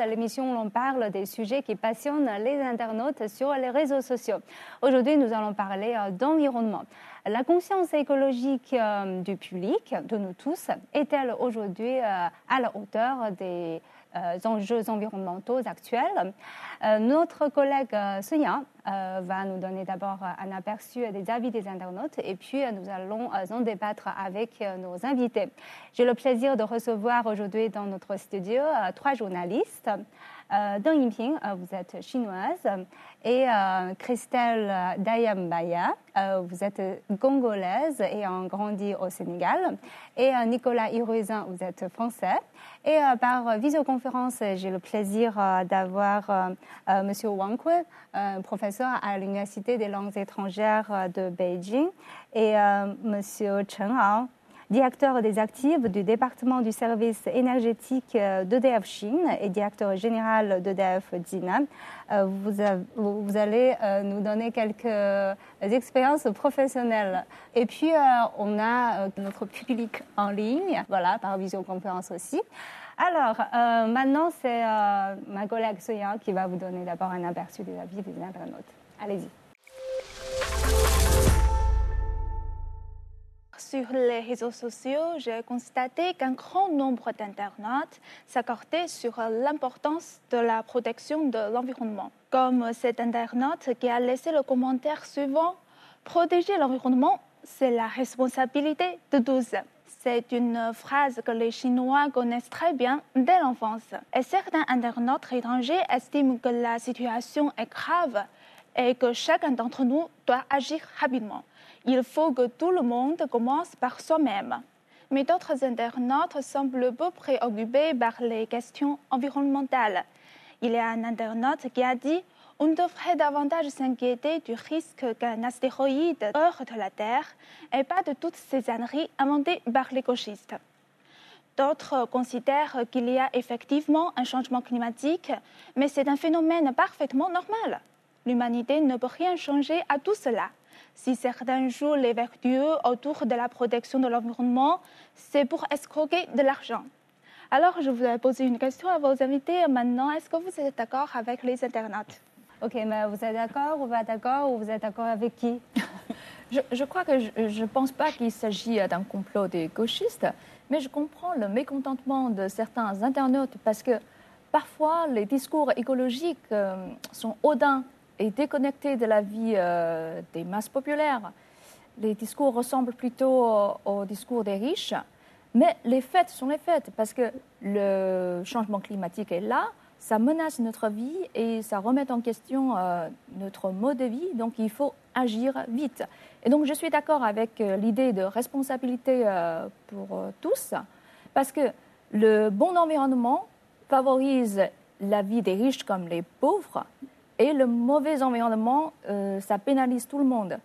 intéresse, l'émission où l'on parle des sujets qui passionnent les internautes sur les réseaux sociaux. Aujourd'hui, nous allons parler euh, d'environnement. La conscience écologique euh, du public, de nous tous, est-elle aujourd'hui euh, à la hauteur des enjeux environnementaux actuels Notre collègue Sonia va nous donner d'abord un aperçu des avis des internautes et puis nous allons en débattre avec nos invités. J'ai le plaisir de recevoir aujourd'hui dans notre studio trois journalistes. Deng Yinping, vous êtes chinoise, et Christelle Dayambaya, vous êtes congolaise et ont grandi au Sénégal, et Nicolas Hiruizin, vous êtes français. Et par visioconférence, j'ai le plaisir d'avoir Monsieur Wang Kui, professeur à l'Université des langues étrangères de Beijing, et Monsieur Chen Hao, directeur des actifs du département du service énergétique d'EDF Chine et directeur général d'EDF Dina. Vous, vous, allez nous donner quelques expériences professionnelles. Et puis, on a notre public en ligne, voilà, par visioconférence aussi. Alors, maintenant, c'est ma collègue Soya qui va vous donner d'abord un aperçu des avis des internautes. Allez-y. Sur les réseaux sociaux, j'ai constaté qu'un grand nombre d'internautes s'accordaient sur l'importance de la protection de l'environnement. Comme cet internaute qui a laissé le commentaire suivant Protéger l'environnement, c'est la responsabilité de tous. C'est une phrase que les Chinois connaissent très bien dès l'enfance. Et certains internautes étrangers estiment que la situation est grave et que chacun d'entre nous doit agir rapidement il faut que tout le monde commence par soi-même. Mais d'autres internautes semblent peu préoccupés par les questions environnementales. Il y a un internaute qui a dit on devrait davantage s'inquiéter du risque qu'un astéroïde heurte la Terre et pas de toutes ces âneries inventées par les gauchistes. D'autres considèrent qu'il y a effectivement un changement climatique, mais c'est un phénomène parfaitement normal. L'humanité ne peut rien changer à tout cela. Si certains jouent les vertueux autour de la protection de l'environnement, c'est pour escroquer de l'argent. Alors, je voudrais poser une question à vos invités maintenant. Est-ce que vous êtes d'accord avec les internautes? Ok, mais vous êtes d'accord ou pas d'accord ou vous êtes d'accord avec qui? Je, crois que je ne pense pas qu'il s'agit d'un complot des gauchistes, mais je comprends le mécontentement de certains internautes parce que parfois les discours écologiques euh, sont odins est déconnecté de la vie euh, des masses populaires. Les discours ressemblent plutôt au, discours des riches, mais les faits sont les faits parce que le changement climatique est là, ça menace notre vie et ça remet en question euh, notre mode de vie, donc il faut agir vite. Et donc je suis d'accord avec euh, l'idée de responsabilité pour tous, parce que le bon environnement favorise la vie des riches comme les pauvres, et le mauvais environnement, euh, ça pénalise tout le monde.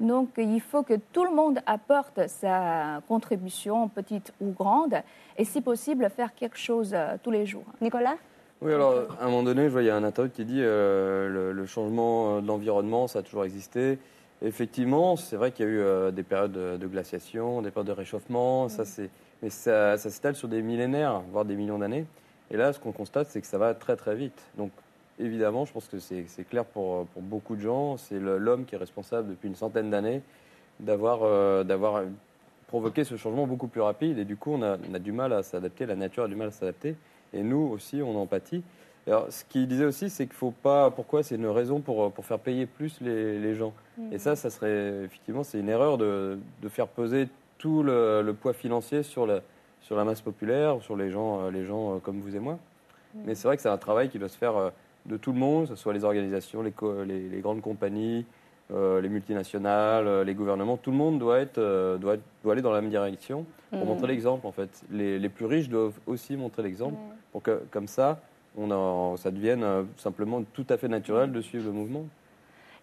Donc il faut que tout le monde apporte sa contribution, petite ou grande, et si possible faire quelque chose euh, tous les jours. Nicolas? Oui, alors à un moment donné, je vois, il y a un internaute qui dit euh, le, changement de l'environnement, ça a toujours existé. Effectivement, c'est vrai qu'il y a eu des périodes de, glaciation, des périodes de réchauffement, ça, mm. mais ça, ça s'étale sur des millénaires, voire des millions d'années. Et là, ce qu'on constate, c'est que ça va très très vite. Donc évidemment, je pense que c'est clair pour, beaucoup de gens. C'est l'homme qui est responsable depuis une centaine d'années d'avoir euh, d'avoir provoqué ce changement beaucoup plus rapide. Et du coup, on a, du mal à s'adapter, la nature a du mal à s'adapter. Et nous aussi, on empathie. Alors, ce qu'il disait aussi, c'est qu'il faut pas. Pourquoi? C'est une raison pour, faire payer plus les, gens. Et ça, ça serait effectivement, c'est une erreur de, faire peser tout le, poids financier sur la, masse populaire, sur les gens, les gens comme vous et moi. Mais c'est vrai que c'est un travail qui doit se faire de tout le monde, que ce soit les organisations, les, les, grandes compagnies, euh, les multinationales, euh, les gouvernements, tout le monde doit, être, euh, doit, doit, aller dans la même direction pour mm. montrer l'exemple en fait. Les, les, plus riches doivent aussi montrer l'exemple pour que comme ça, on ça devienne simplement tout à fait naturel de suivre le mouvement.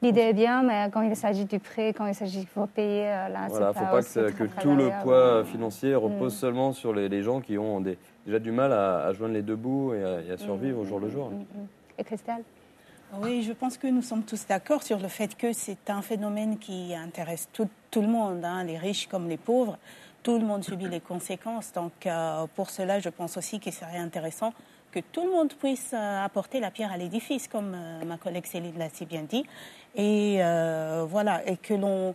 L'idée est bien, mais quand il s'agit du prêt, quand il s'agit qu'il faut payer, là, il ne faut pas que, tout le poids financier repose mm. seulement sur les, gens qui ont déjà du mal à, joindre les deux bouts et à, survivre au jour le jour. Christelle? Oui, je pense que nous sommes tous d'accord sur le fait que c'est un phénomène qui intéresse tout, le monde, hein, les riches comme les pauvres. tout le monde subit les conséquences. Donc, pour cela, je pense aussi qu'il serait intéressant que tout le monde puisse apporter la pierre à l'édifice, comme ma collègue Céline l'a si bien dit. Et voilà, et que l'on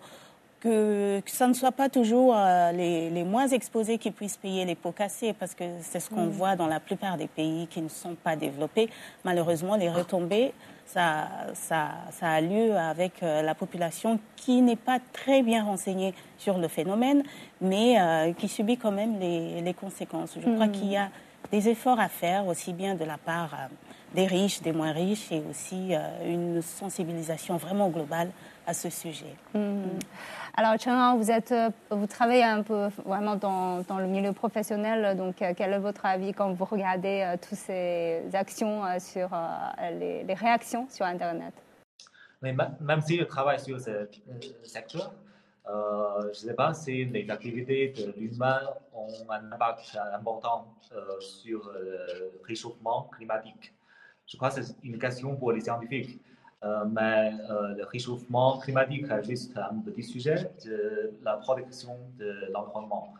que, ça ne soit pas toujours euh, les, moins exposés qui puissent payer les pots cassés, parce que c'est ce qu'on voit dans la plupart des pays qui ne sont pas développés. Malheureusement, les retombées, ça, ça, ça a lieu avec euh, la population qui n'est pas très bien renseignée sur le phénomène, mais euh, qui subit quand même les, les conséquences. Je crois mm. qu'il y a des efforts à faire, aussi bien de la part des riches, des moins riches, et aussi une sensibilisation vraiment globale à ce sujet. Mm. Alors, Chen vous, êtes, euh, vous travaillez un peu vraiment dans, dans le milieu professionnel, donc euh, quel est votre avis quand vous regardez euh, toutes ces actions sur les, les, réactions sur Internet? Mais même si je travaille sur ce secteur, je ne sais pas si les activités de l'humain ont un impact important sur le réchauffement climatique. Je crois que c'est une question pour les scientifiques. Euh, mais euh, le réchauffement climatique est juste un petit sujet de la protection de l'environnement.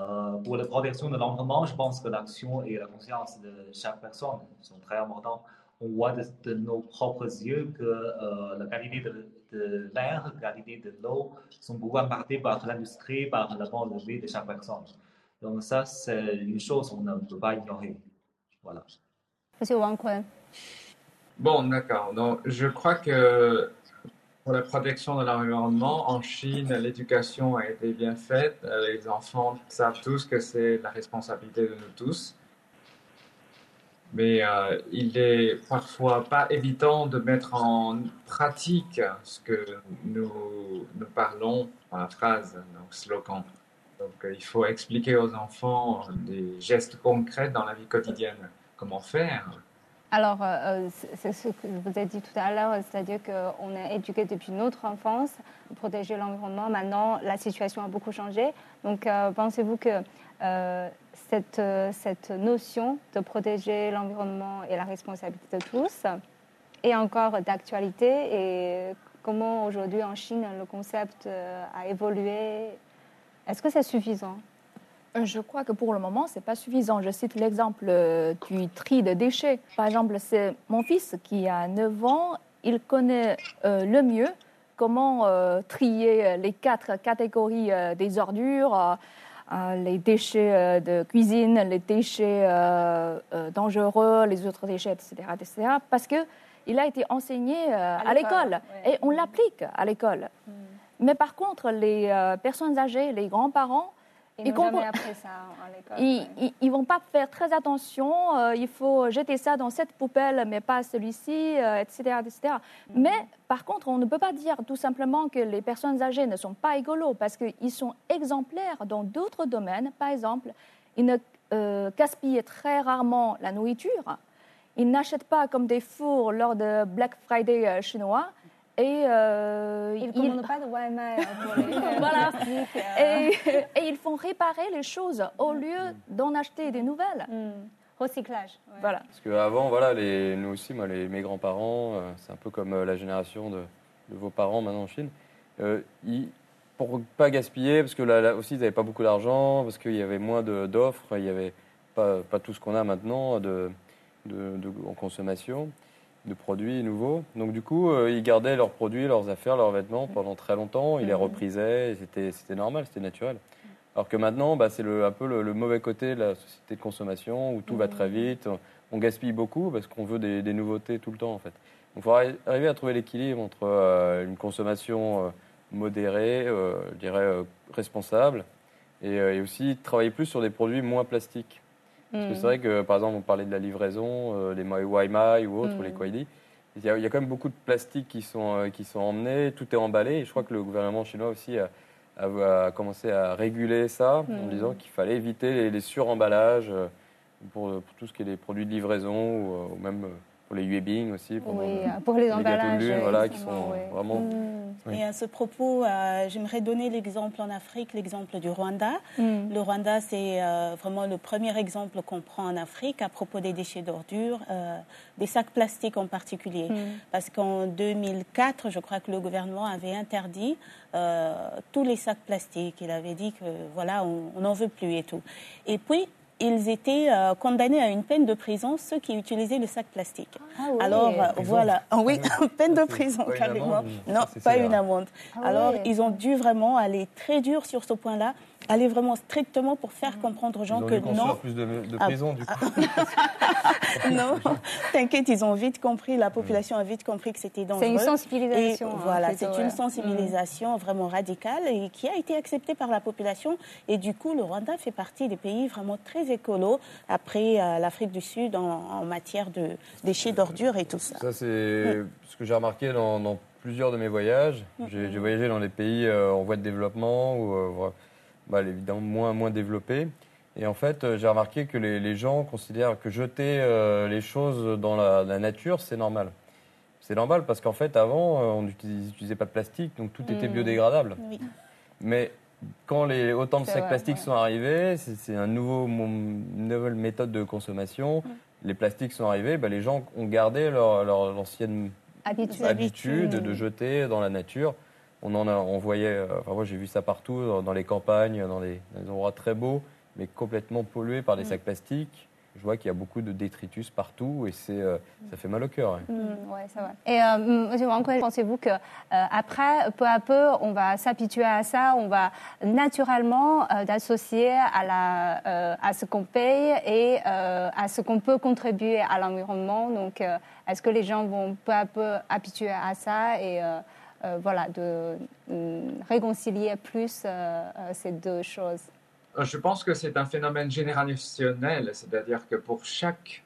Euh, pour la protection de l'environnement, je pense que l'action et la conscience de chaque personne sont très importantes. On voit de, nos propres yeux que la qualité de, l'air, la qualité de l'eau sont beaucoup impactées par l'industrie, par la bonne vie de chaque personne. Donc ça, c'est une chose qu'on ne peut pas ignorer. Voilà. Monsieur Wang Kun. Bon, d'accord. Donc, je crois que pour la protection de l'environnement, en Chine, l'éducation a été bien faite. Les enfants savent tous que c'est la responsabilité de nous tous. Mais euh, il est parfois pas évident de mettre en pratique ce que nous, nous parlons dans la phrase, dans le slogan. Donc, euh, il faut expliquer aux enfants des gestes concrets dans la vie quotidienne. Comment faire? Alors, euh, euh, c'est ce que je vous ai dit tout à l'heure, c'est-à-dire qu'on est éduqué depuis notre enfance protéger l'environnement. Maintenant, la situation a beaucoup changé. Donc, euh, pensez-vous que cette, cette notion de protéger l'environnement et la responsabilité de tous est encore d'actualité et comment aujourd'hui en Chine le concept a évolué? Est-ce que c'est suffisant? Je crois que pour le moment, ce n'est pas suffisant. Je cite l'exemple euh, du tri de déchets. Par exemple, c'est mon fils qui a 9 ans, il connaît euh, le mieux comment euh, trier les quatre catégories des ordures, les déchets de cuisine, les déchets dangereux, les autres déchets, etc. etc. parce qu'il a été enseigné à, l'école et on l'applique à l'école. Hmm. Mais par contre, les personnes âgées, les grands-parents, ils n'ont jamais appris ça à l'école. Ils ne vont pas faire très attention. Euh, il faut jeter ça dans cette poubelle, mais pas celui-ci, etc. Euh, etc. Mhm. Mais par contre, on ne peut pas dire tout simplement que les personnes âgées ne sont pas égolos parce qu'ils sont exemplaires dans d'autres domaines. Par exemple, ils ne euh, gaspillent très rarement la nourriture. Ils n'achètent pas comme des fours lors de Black Friday chinois. Et euh, ils ne commandent pas de pour les voilà. Euh. Et, ils font réparer les choses au lieu d'en acheter des nouvelles. Hmm. Recyclage. Voilà. Parce qu'avant, voilà, les, nous aussi, moi, les, mes grands-parents, euh, c'est un peu comme euh, la génération de, vos parents maintenant en Chine. Ils, pour pas gaspiller, parce que là, aussi, ils n'avaient pas beaucoup d'argent, parce qu'il y avait moins d'offres, il n'y avait pas, pas, tout ce qu'on a maintenant de, de, de, en consommation de produits nouveaux. Donc du coup, euh, ils gardaient leurs produits, leurs affaires, leurs vêtements pendant très longtemps. Ils les mhm. reprisaient. C'était normal, c'était naturel. Alors que maintenant, bah, c'est un peu le, mauvais côté de la société de consommation où tout va très mhm. vite. On gaspille beaucoup parce qu'on veut des, nouveautés tout le temps en fait. Donc il faut arriver à trouver l'équilibre entre euh, une consommation euh, modérée, je dirais responsable, et, et, aussi travailler plus sur des produits moins plastiques. Parce que c'est vrai que, par exemple, on parlait de la livraison, euh, les Waimai ou autres, ou les mm. Kwaidi. Il y, a, il y, a, quand même beaucoup de plastiques qui sont, euh, qui sont emmenés, tout est emballé. Et je crois que le gouvernement chinois aussi a, a, commencé à réguler ça en mm. disant qu'il fallait éviter les, les suremballages euh, pour, pour, tout ce qui est les produits de livraison ou, même pour les Yuebing aussi. Pour, oui, pour les, emballages. voilà, qui sont vraiment. Mm. Et à ce propos, euh, j'aimerais donner l'exemple en Afrique, l'exemple du Rwanda. Mm. Le Rwanda, c'est euh, vraiment le premier exemple qu'on prend en Afrique à propos des déchets d'ordures, euh, des sacs plastiques en particulier. Mm. Parce qu'en 2004, je crois que le gouvernement avait interdit tous les sacs plastiques. Il avait dit que voilà, on n'en veut plus et tout. Et puis, ils étaient euh, condamnés à une peine de prison, ceux qui utilisaient le sac plastique. Ah Alors, euh, voilà. Ah oui, peine de prison, carrément. Non, pas une amende. Ah Alors, ils ont dû vraiment aller très dur sur ce point-là aller vraiment strictement pour faire comprendre aux gens ils ont que non. plus de, de ah. prison, du coup. non, t'inquiète, ils ont vite compris, la population a vite compris que c'était dangereux. C'est une sensibilisation. Hein, voilà, c'est une sensibilisation vraiment radicale et qui a été acceptée par la population. Et du coup, le Rwanda fait partie des pays vraiment très écolos après euh, l'Afrique du Sud en, matière de déchets d'ordures et tout ça. Ça, c'est ce que j'ai remarqué dans, plusieurs de mes voyages. J'ai voyagé dans des pays euh, en voie de développement ou euh, bah, évidemment moins, moins développé. Et en fait, euh, j'ai remarqué que les, gens considèrent que jeter euh, les choses dans la, nature, c'est normal. C'est normal parce qu'en fait, avant, euh, on n'utilisait pas de plastique, donc tout était mmh. biodégradable. Mais quand les, autant de sacs plastiques sont arrivés, c'est un nouveau, une nouvelle méthode de consommation. Mmh. Les plastiques sont arrivés, bah, les gens ont gardé leur, leur ancienne habitude de jeter dans la nature on en a, on voyait, euh, enfin moi j'ai vu ça partout, dans les campagnes, dans les, endroits très beaux, mais complètement pollués par des mm. sacs plastiques. Je vois qu'il y a beaucoup de détritus partout et c'est, euh, ça fait mal au cœur. Mm, ouais, ça va. Et euh, Monsieur pensez-vous que après, peu à peu, on va s'habituer à ça, on va naturellement d'associer à la, à ce qu'on paye et à ce qu'on peut contribuer à l'environnement. Donc, est-ce que les gens vont peu à peu habituer à ça et euh, voilà, de euh, réconcilier plus euh, ces deux choses Je pense que c'est un phénomène générationnel, c'est-à-dire que pour chaque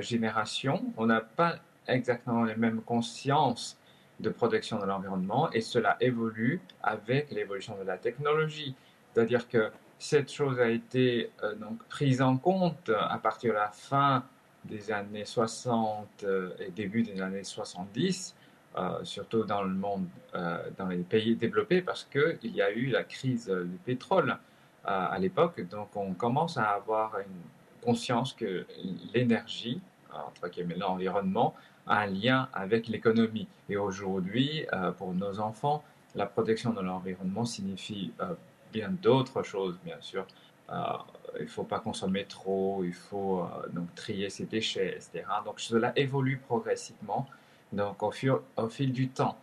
génération, on n'a pas exactement les mêmes consciences de protection de l'environnement et cela évolue avec l'évolution de la technologie. C'est-à-dire que cette chose a été donc prise en compte à partir de la fin des années 60 et début des années 70 euh, surtout dans le monde, euh, dans les pays développés, parce qu'il y a eu la crise du pétrole euh, à l'époque. Donc, on commence à avoir une conscience que l'énergie, entre guillemets, l'environnement, a un lien avec l'économie. Et aujourd'hui, pour nos enfants, la protection de l'environnement signifie bien d'autres choses, bien sûr. il ne faut pas consommer trop, il faut donc trier ses déchets, etc. Donc cela évolue progressivement donc au, fil du temps.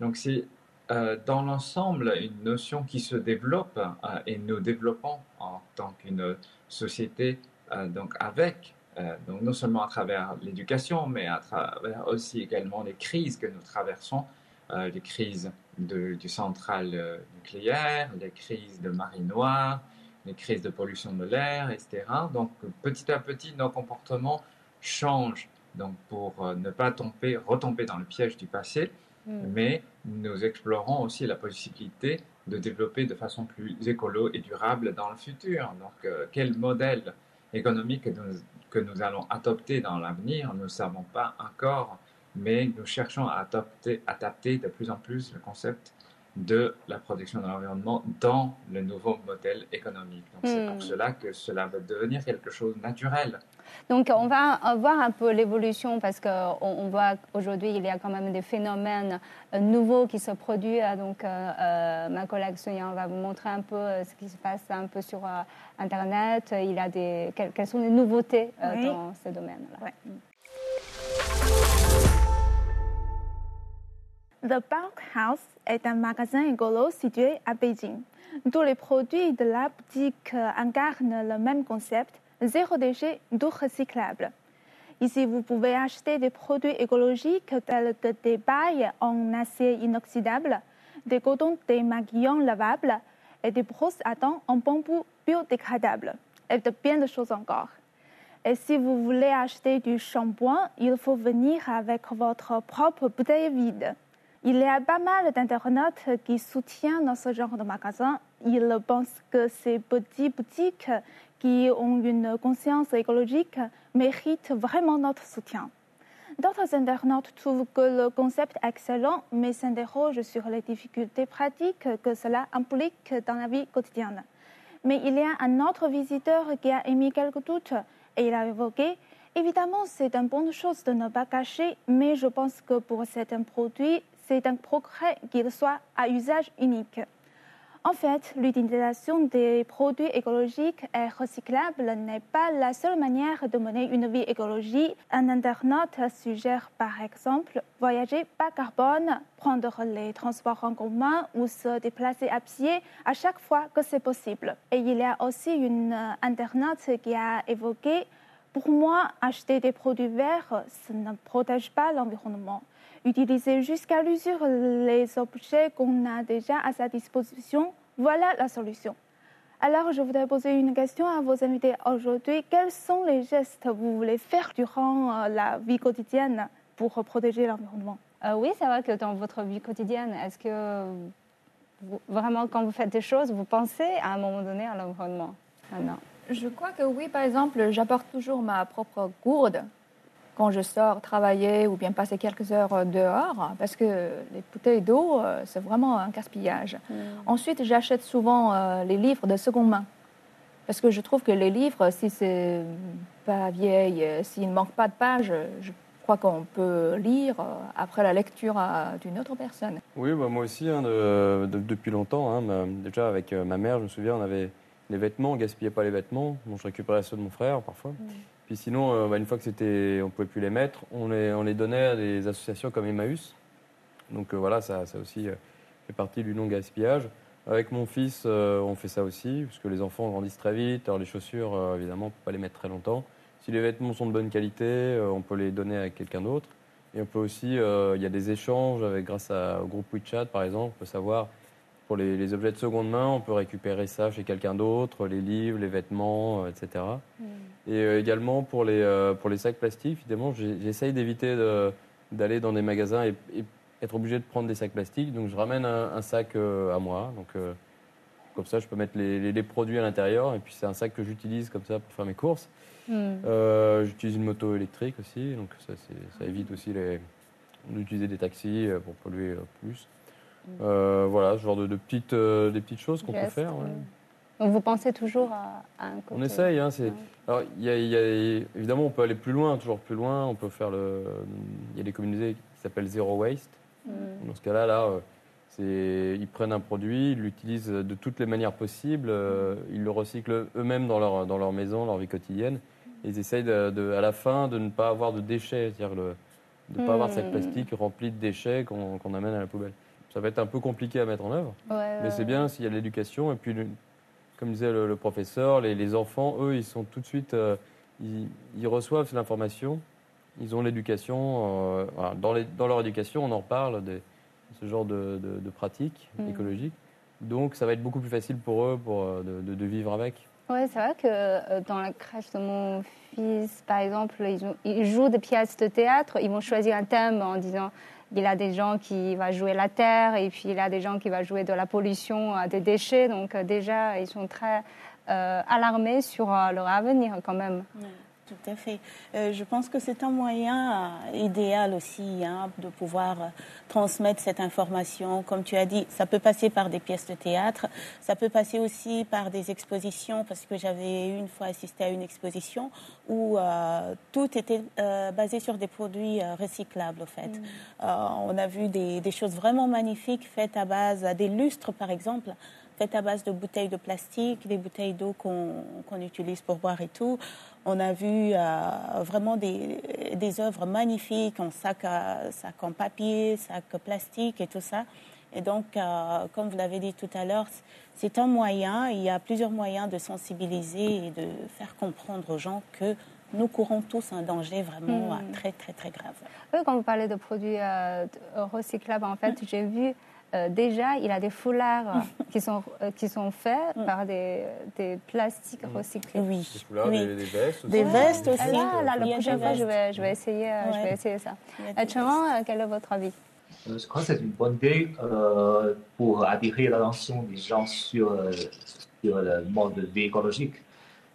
Donc c'est euh, dans l'ensemble une notion qui se développe euh, et nous développons en tant qu'une société euh, donc avec donc non seulement à travers l'éducation mais à travers aussi également les crises que nous traversons les crises du central nucléaire les crises de marée noire les crises de pollution de l'air etc donc petit à petit nos comportements changent donc pour euh, ne pas tomber, retomber dans le piège du passé, hmm. mais nous explorons aussi la possibilité de développer de façon plus écolo et durable dans le futur. Donc, euh, quel modèle économique que nous, que nous allons adopter dans l'avenir, nous ne savons pas encore, mais nous cherchons à adopter, adapter de plus en plus le concept de la protection de l'environnement dans le nouveau modèle économique. Donc, c'est pour hmm. cela que cela va devenir quelque chose de naturel. Donc, on va voir un peu l'évolution parce qu'on on voit aujourd'hui, il y a quand même des phénomènes euh, nouveaux qui se produisent. Donc, euh, euh, ma collègue Sonia va vous montrer un peu ce qui se passe un peu sur Internet. Il y a des, quelles sont les nouveautés dans ce domaine-là. The Bulk House est un magasin écolo situé à Beijing. Tous les produits de la boutique incarnent le même concept, zéro déchet, tout recyclable. Ici, vous pouvez acheter des produits écologiques tels que des bailles en acier inoxydable, des cotons démaquillants lavables et des brosses à dents en bambou biodégradable, et de bien de choses encore. Et si vous voulez acheter du shampoing, il faut venir avec votre propre bouteille vide. Il y a pas mal d'internautes qui soutiennent ce genre de magasin. Ils pensent que ces petites boutiques qui ont une conscience écologique méritent vraiment notre soutien. D'autres internautes trouvent que le concept est excellent, mais s'interrogent sur les difficultés pratiques que cela implique dans la vie quotidienne. Mais il y a un autre visiteur qui a émis quelques doutes et il a évoqué Évidemment, c'est une bonne chose de ne pas cacher, mais je pense que pour certains produits, c'est un progrès qu'il soit à usage unique. En fait, l'utilisation des produits écologiques et recyclables n'est pas la seule manière de mener une vie écologique. Un internaute suggère par exemple voyager pas carbone, prendre les transports en commun ou se déplacer à pied à chaque fois que c'est possible. Et il y a aussi une internaute qui a évoqué pour moi, acheter des produits verts, ça ne protège pas l'environnement. Utiliser jusqu'à l'usure les objets qu'on a déjà à sa disposition, voilà la solution. Alors, je voudrais poser une question à vos invités aujourd'hui. Quels sont les gestes que vous voulez faire durant euh, la vie quotidienne pour protéger l'environnement? Euh, Oui, c'est vrai que dans votre vie quotidienne, est-ce que vraiment, quand vous faites des choses, vous pensez à un moment donné à l'environnement? Non. Je crois que oui, par exemple, j'apporte toujours ma propre gourde quand je sors travailler ou bien passer quelques heures dehors, parce que les bouteilles d'eau, euh, c'est vraiment un gaspillage. Mm. Ensuite, j'achète souvent euh, les livres de seconde main, parce que je trouve que les livres, si c'est pas vieille, euh, s'il ne manque pas de pages, je crois qu'on peut lire après la lecture d'une autre personne. Oui, bah, moi aussi, hein, depuis longtemps. Hein, déjà, avec ma mère, je me souviens, on avait les vêtements, on gaspillait pas les vêtements. Bon, je récupérais ceux de mon frère parfois. Mm. Puis sinon, euh, bah, une fois que c'était, on pouvait plus les mettre, on les, on les donnait à des associations comme Emmaüs. Donc euh, voilà, ça, ça aussi euh, fait partie du non-gaspillage. Avec mon fils, on fait ça aussi, parce que les enfants grandissent très vite. Alors les chaussures, évidemment, on peut pas les mettre très longtemps. Si les vêtements sont de bonne qualité, on peut les donner à quelqu'un d'autre. Et on peut aussi, il y a des échanges avec, grâce au groupe WeChat, par exemple, on peut savoir pour les, objets de seconde main, on peut récupérer ça chez quelqu'un d'autre, les livres, les vêtements, etc. Et euh, également pour les, euh, pour les sacs plastiques, évidemment, j'essaye d'éviter d'aller dans des magasins et, être obligé de prendre des sacs plastiques. Donc je ramène un, sac euh, à moi. Donc comme ça, je peux mettre les, les, produits à l'intérieur. Et puis c'est un sac que j'utilise comme ça pour faire mes courses. Mm. J'utilise une moto électrique aussi, donc ça, ça évite aussi d'utiliser des taxis pour polluer plus. Euh, voilà, ce genre de, petites, des petites choses qu'on peut faire. Donc vous pensez toujours à, un côté On essaye. Hein, Alors, y a, évidemment, on peut aller plus loin, toujours plus loin. On peut faire le. Il y a des communautés qui s'appellent Zero Waste. Mm. Dans ce cas-là, là, euh, ils prennent un produit, ils l'utilisent de toutes les manières possibles, ils le recyclent eux-mêmes dans leur, dans leur maison, leur vie quotidienne. ils essayent de, à la fin de ne pas avoir de déchets, c'est-à-dire de ne pas avoir de sac mm. plastique rempli de déchets qu'on amène à la poubelle ça va être un peu compliqué à mettre en œuvre. mais c'est bien s'il y a de l'éducation. Et puis, comme disait le, professeur, les, enfants, eux, ils sont tout de suite, euh, ils, reçoivent l'information, ils ont l'éducation. Euh, dans, dans, leur éducation, on en parle de ce genre de, de, pratiques mm. écologiques. Donc, ça va être beaucoup plus facile pour eux pour, euh, de, vivre avec. Oui, c'est vrai que dans la crèche de mon fils, par exemple, ils, ils jouent des pièces de théâtre, ils vont choisir un thème en disant il y a des gens qui vont jouer la terre et puis il y a des gens qui vont jouer de la pollution, euh, des déchets. Donc euh, déjà, ils sont très euh, alarmés sur leur avenir quand même. Tout à fait. Euh, je pense que c'est un moyen euh, idéal aussi hein, de pouvoir euh, transmettre cette information. Comme tu as dit, ça peut passer par des pièces de théâtre, ça peut passer aussi par des expositions, parce que j'avais une fois assisté à une exposition où tout était basé sur des produits recyclables, en fait. Mm. on a vu des, des, choses vraiment magnifiques faites à base des lustres, par exemple faites à base de bouteilles de plastique, des bouteilles d'eau qu'on utilise pour boire et tout. On a vu euh, vraiment des, des, œuvres magnifiques en sac, sac en papier, sac plastique et tout ça. Et donc, euh, comme vous l'avez dit tout à l'heure, c'est un moyen, il y a plusieurs moyens de sensibiliser et de faire comprendre aux gens que nous courons tous un danger vraiment hmm. très, très, très grave. quand vous parlez de produits euh, recyclables, en fait, j'ai vu euh, déjà, il a des foulards qui, sont, euh, qui sont faits mm. par des, des plastiques mm. recyclés. Oui. Des foulards, Des, vestes aussi. Des vestes aussi. Ah, là, la prochaine fois, je vais, je vais, essayer, euh, je vais essayer ça. Chama, quel est votre avis? Je crois que c'est une bonne idée euh, pour attirer l'attention des gens sur, sur le mode de vie écologique.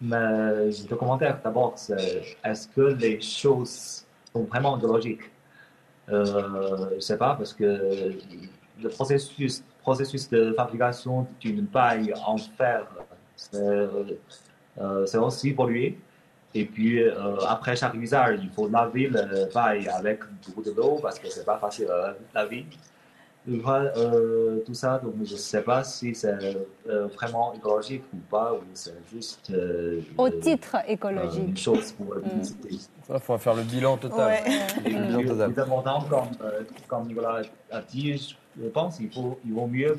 Mais j'ai deux commentaires. D'abord, est-ce que les choses sont vraiment idéologiques. Euh, je ne sais pas, parce que le processus, processus de fabrication d'une paille en fer, c'est euh, aussi pollué. Et puis, euh, après chaque usage, il faut laver le paille avec beaucoup de l'eau parce que c'est pas facile à laver. Euh, tout ça, donc je ne sais pas si c'est euh, vraiment écologique ou pas, ou c'est juste. Euh, Au titre écologique. une chose pour mm. Il faut faire le bilan total. Le bilan total. Comme, comme Nicolas a dit, je pense qu'il faut, il vaut mieux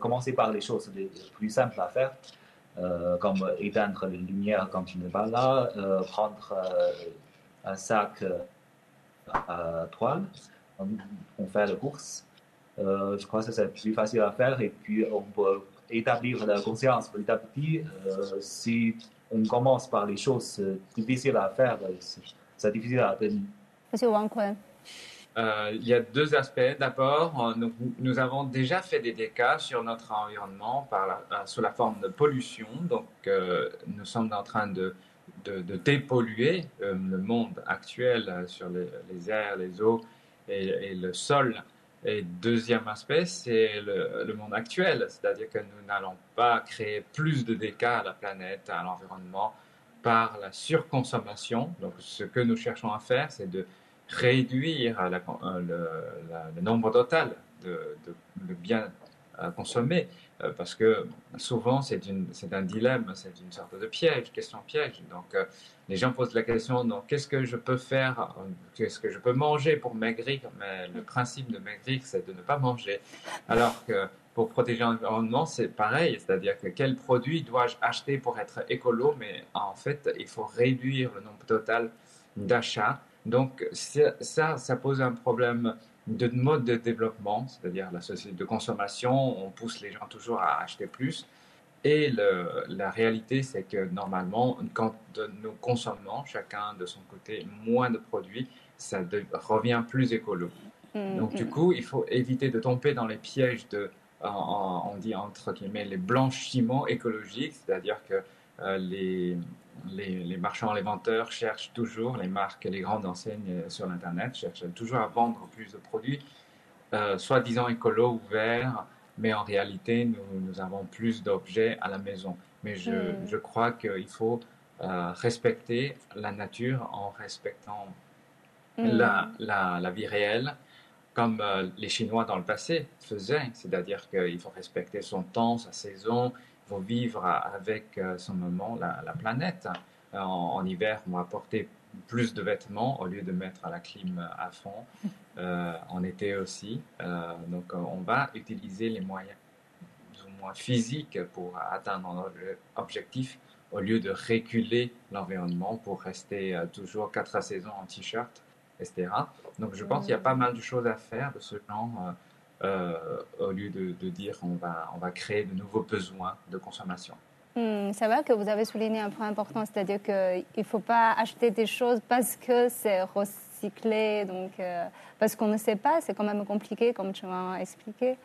commencer par les choses les plus simples à faire. comme éteindre les lumières quand tu n'es pas là, prendre un sac à toile, on fait la course, je crois que c'est plus facile à faire et puis on peut établir la conscience petit à petit. Euh, si on commence par les choses difficiles à faire, c'est difficile à tenir. Monsieur Wang euh, il y a deux aspects. D'abord, nous, nous, avons déjà fait des dégâts sur notre environnement par la, sous la forme de pollution. Donc, nous sommes en train de, de, de dépolluer le monde actuel sur les, les airs, les eaux et, et le sol et deuxième aspect, c'est le, monde actuel, c'est-à-dire que nous n'allons pas créer plus de dégâts à la planète, à l'environnement, par la surconsommation. Donc, ce que nous cherchons à faire, c'est de réduire euh, le, nombre total de, de, biens à consommer, euh, parce que souvent c'est un dilemme, c'est une sorte de piège, question piège. Donc, euh, les gens posent la question, qu'est-ce que je peux faire, qu'est-ce que je peux manger pour maigrir? Mais le principe de maigrir, c'est de ne pas manger. Alors que pour protéger l'environnement, c'est pareil, c'est-à-dire que quel produit dois-je acheter pour être écolo? Mais en fait, il faut réduire le nombre total d'achats. Donc ça, ça pose un problème de mode de développement, c'est-à-dire la société de consommation, on pousse les gens toujours à acheter plus. Et la réalité, c'est que normalement, quand nous consommons chacun de son côté moins de produits, ça revient plus écolo. Mm, Donc, du coup, il faut éviter de tomber dans les pièges de, on dit entre guillemets, les blanchiments écologiques, c'est-à-dire que euh, les, les, marchands, les vendeurs cherchent toujours, les marques, les grandes enseignes sur l'Internet cherchent toujours à vendre plus de produits, euh, soi-disant écolo ou verts, mais en réalité, nous, nous avons plus d'objets à la maison. Mais je, hmm. je crois qu'il faut euh, respecter la nature en respectant hmm. la, la, la, vie réelle, comme euh, les Chinois dans le passé faisaient, c'est-à-dire qu'il faut respecter son temps, sa saison, faut vivre avec euh, son moment, la, la planète. En, en, hiver, on va porter plus de vêtements au lieu de mettre la clim à fond. Euh, en été aussi. Euh, donc, euh, on va utiliser les moyens plus ou moins physiques pour atteindre notre objectif au lieu de reculer l'environnement pour rester toujours quatre saisons en t-shirt, etc. Donc, je pense qu'il y a pas mal de choses à faire de ce genre. Au lieu de, dire on va, on va créer de nouveaux besoins de consommation. Hmm, c'est vrai que vous avez souligné un point important, c'est-à-dire qu'il ne faut pas acheter des choses parce que c'est recyclé, donc, euh, parce qu'on ne sait pas, c'est quand même compliqué, comme tu m'as expliqué,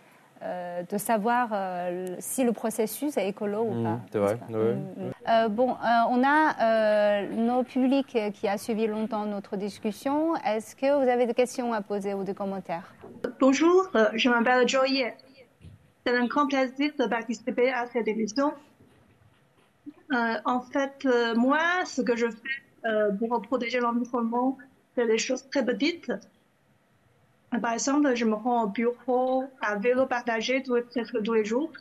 euh, de savoir euh, si le processus est écolo ou hmm, pas. C'est vrai, oui. Hmm, bon, on a nos publics qui a suivi longtemps notre discussion. Est-ce que vous avez des questions à poser ou des commentaires? Bonjour, je m'appelle Joy. C'est un grand plaisir de participer à cette émission. Euh, en fait, euh, moi, ce que je fais euh, pour protéger l'environnement, c'est des choses très petites. Par exemple, je me rends au bureau à vélo partagé tous, tous les jours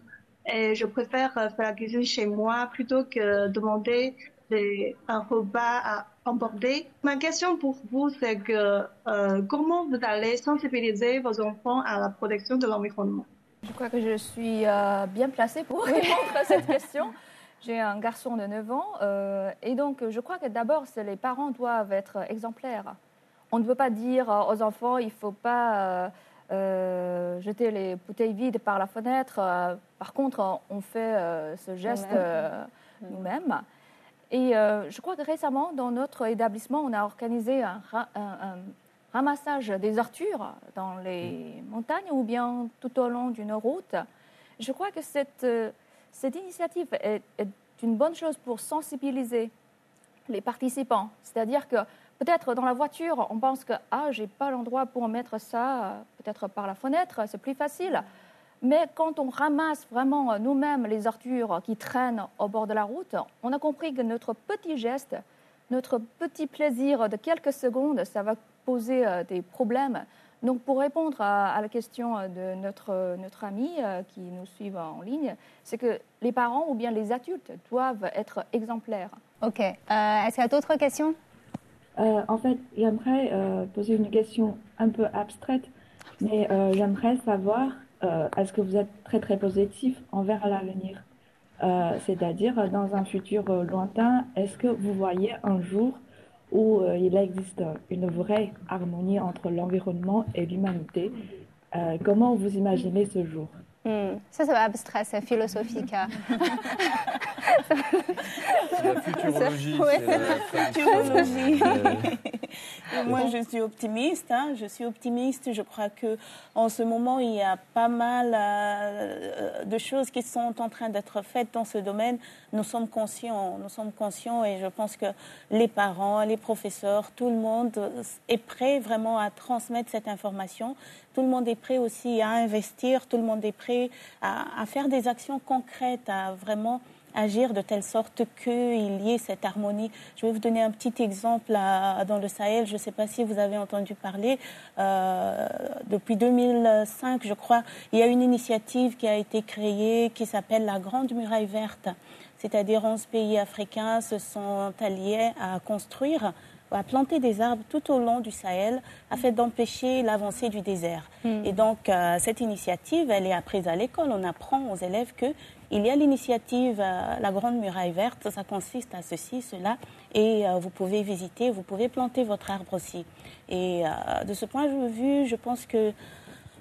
et je préfère faire la cuisine chez moi plutôt que demander des, un repas à emporter. Ma question pour vous, c'est que comment vous allez sensibiliser vos enfants à la protection de l'environnement? Je crois que je suis bien placée pour répondre à cette question. J'ai un garçon de 9 ans euh, et donc je crois que d'abord, les parents doivent être exemplaires. On ne veut pas dire aux enfants, il ne faut pas euh, euh, jeter les bouteilles vides par la fenêtre. par contre, on fait ce geste nous-mêmes. Et je crois que récemment, dans notre établissement, on a organisé un, ramassage des artures dans les montagnes ou bien tout au long d'une route. Je crois que cette cette initiative est, une bonne chose pour sensibiliser les participants. C'est-à-dire que peut-être dans la voiture, on pense que ah, j'ai pas l'endroit pour mettre ça, peut-être par la fenêtre, c'est plus facile. Mais quand on ramasse vraiment nous-mêmes les ordures qui traînent au bord de la route, on a compris que notre petit geste, notre petit plaisir de quelques secondes, ça va poser des problèmes. Donc, pour répondre à, la question de notre, notre ami qui nous suit en ligne, c'est que les parents ou bien les adultes doivent être exemplaires. OK. Est-ce qu'il y a d'autres questions? Euh, en fait, j'aimerais euh, poser une question un peu abstraite, mais euh, j'aimerais savoir est-ce que vous êtes très très positif envers l'avenir. C'est-à-dire, dans un futur lointain, est-ce que vous voyez un jour où il existe une vraie harmonie entre l'environnement et l'humanité? Comment vous imaginez ce jour? Hmm. Ça, c'est abstrait, c'est philosophique. Hein. c'est la futurologie. la futurologie. Moi, je suis optimiste. Hein. Je suis optimiste. Je crois que en ce moment, il y a pas mal euh, de choses qui sont en train d'être faites dans ce domaine. Nous sommes conscients. Nous sommes conscients, et je pense que les parents, les professeurs, tout le monde est prêt vraiment à transmettre cette information. Tout le monde est prêt aussi à investir. Tout le monde est prêt à, faire des actions concrètes, à vraiment agir de telle sorte qu'il y ait cette harmonie. Je vais vous donner un petit exemple dans le Sahel. Je ne sais pas si vous avez entendu parler. Euh, depuis 2005, je crois, il y a une initiative qui a été créée qui s'appelle la Grande Muraille Verte. C'est-à-dire 11 pays africains se sont alliés à construire à planter des arbres tout au long du Sahel afin d'empêcher l'avancée du désert. Hmm. Et donc, euh, cette initiative, elle est apprise à l'école. On apprend aux élèves que il y a l'initiative euh, La Grande Muraille Verte, ça consiste à ceci, cela, et euh, vous pouvez visiter, vous pouvez planter votre arbre aussi. Et de ce point de vue, je pense que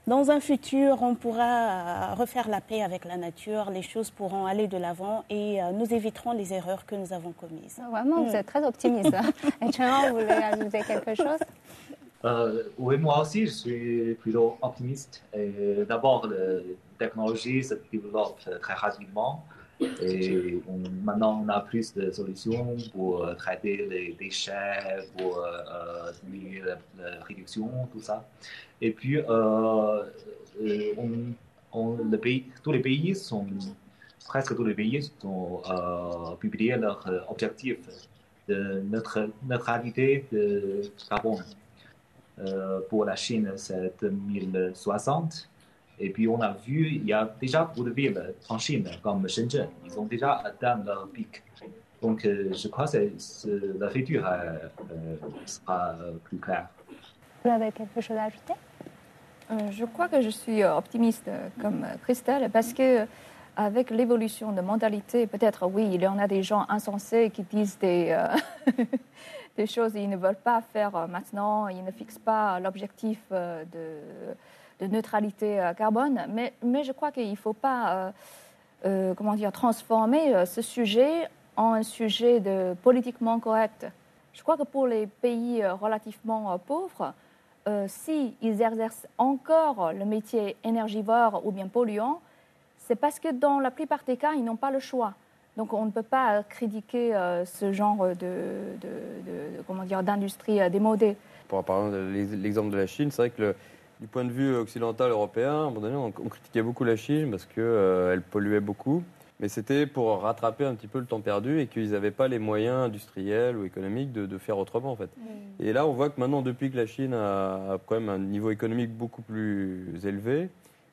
dans un futur, on pourra refaire la paix avec la nature, les choses pourront aller de l'avant et euh, nous éviterons les erreurs que nous avons commises. Ah, vraiment, vous êtes très optimiste. Hein. et Chan, vous voulez ajouter quelque chose? Euh, Oui, moi aussi, je suis plutôt optimiste. D'abord, la technologie se développe très rapidement. Et maintenant, on a plus de solutions pour euh, traiter les déchets, pour euh, diminuer la, réduction, tout ça. Et puis, euh, on, le pays, tous les pays sont, presque tous les pays ont publié leurs objectifs de notre neutralité de carbone. pour la Chine, c'est 2060. Et puis on a vu, il y a déjà beaucoup de villes en Chine, comme Shenzhen, ils ont déjà atteint leur pic. Donc euh, je crois que le futur euh, euh, sera plus clair. Vous avez quelque chose à ajouter? Je crois que je suis optimiste comme Christelle parce que avec l'évolution de mentalité, peut-être oui, il y en a des gens insensés qui disent des, des choses qu'ils ne veulent pas faire maintenant, ils ne fixent pas l'objectif de de neutralité euh, carbone, mais, mais je crois qu'il ne faut pas euh, euh, comment dire, transformer ce sujet en un sujet de politiquement correct. Je crois que pour les pays relativement pauvres, s'ils exercent encore le métier énergivore ou bien polluant, c'est parce que dans la plupart des cas, ils n'ont pas le choix. Donc on ne peut pas critiquer ce genre de, comment dire d'industrie démodée. Pour parler de l'exemple de la Chine, c'est vrai que du point de vue occidental européen, à un moment donné, on, critiquait beaucoup la Chine parce qu'elle euh, polluait beaucoup. Mais c'était pour rattraper un petit peu le temps perdu et qu'ils n'avaient pas les moyens industriels ou économiques de, faire autrement en fait. Et là, on voit que maintenant, depuis que la Chine a, quand même un niveau économique beaucoup plus élevé,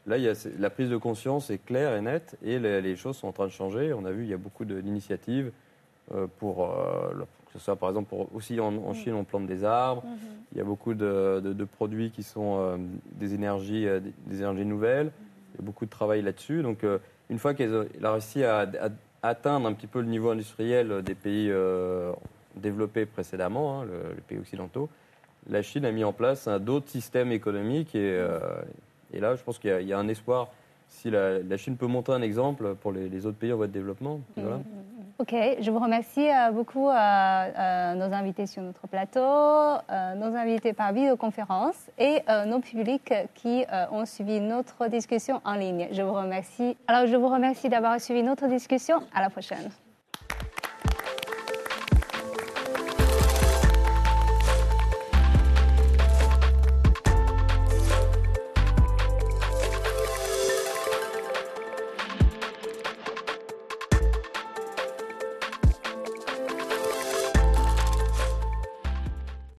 là, il y a, la prise de conscience est claire et nette et les, choses sont en train de changer. On a vu, il y a beaucoup d'initiatives euh, pour euh, ce soit par exemple pour, aussi en, mm. Chine on plante des arbres, mm-hmm. il y a beaucoup de, produits qui sont euh, des, énergies, euh, des énergies nouvelles, il y a beaucoup de travail là-dessus. Donc euh, une fois qu'elle a réussi à, atteindre un petit peu le niveau industriel des pays développés précédemment, hein, les pays occidentaux, la Chine a mis en place d'autres systèmes économiques et, et, là je pense qu'il y, a un espoir. Si la, Chine peut montrer un exemple pour les, autres pays en voie de développement, mm-hmm. voilà. Ok, je vous remercie euh, beaucoup à euh, euh, nos invités sur notre plateau, nos invités par vidéoconférence et nos publics qui ont suivi notre discussion en ligne. Je vous remercie. Alors, je vous remercie d'avoir suivi notre discussion. À la prochaine.